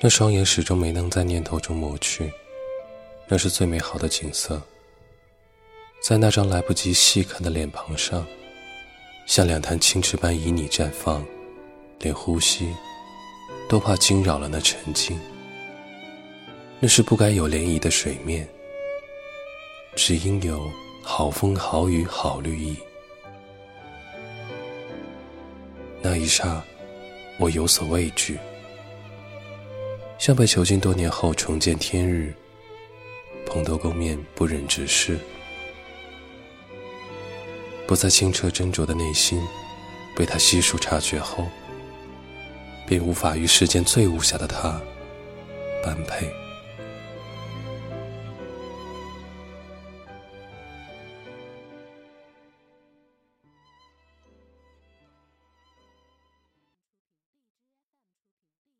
那双眼始终没能在念头中抹去，那是最美好的景色。在那张来不及细看的脸庞上，像两潭清池般旖旎绽放，连呼吸都怕惊扰了那沉静。那是不该有涟漪的水面，只应有好风好雨好绿意。那一刹，我有所畏惧，像被囚禁多年后重见天日，蓬头垢面不忍直视，不再清澈斟酌的内心，被他悉数察觉后，便无法与世间最无瑕的他般配。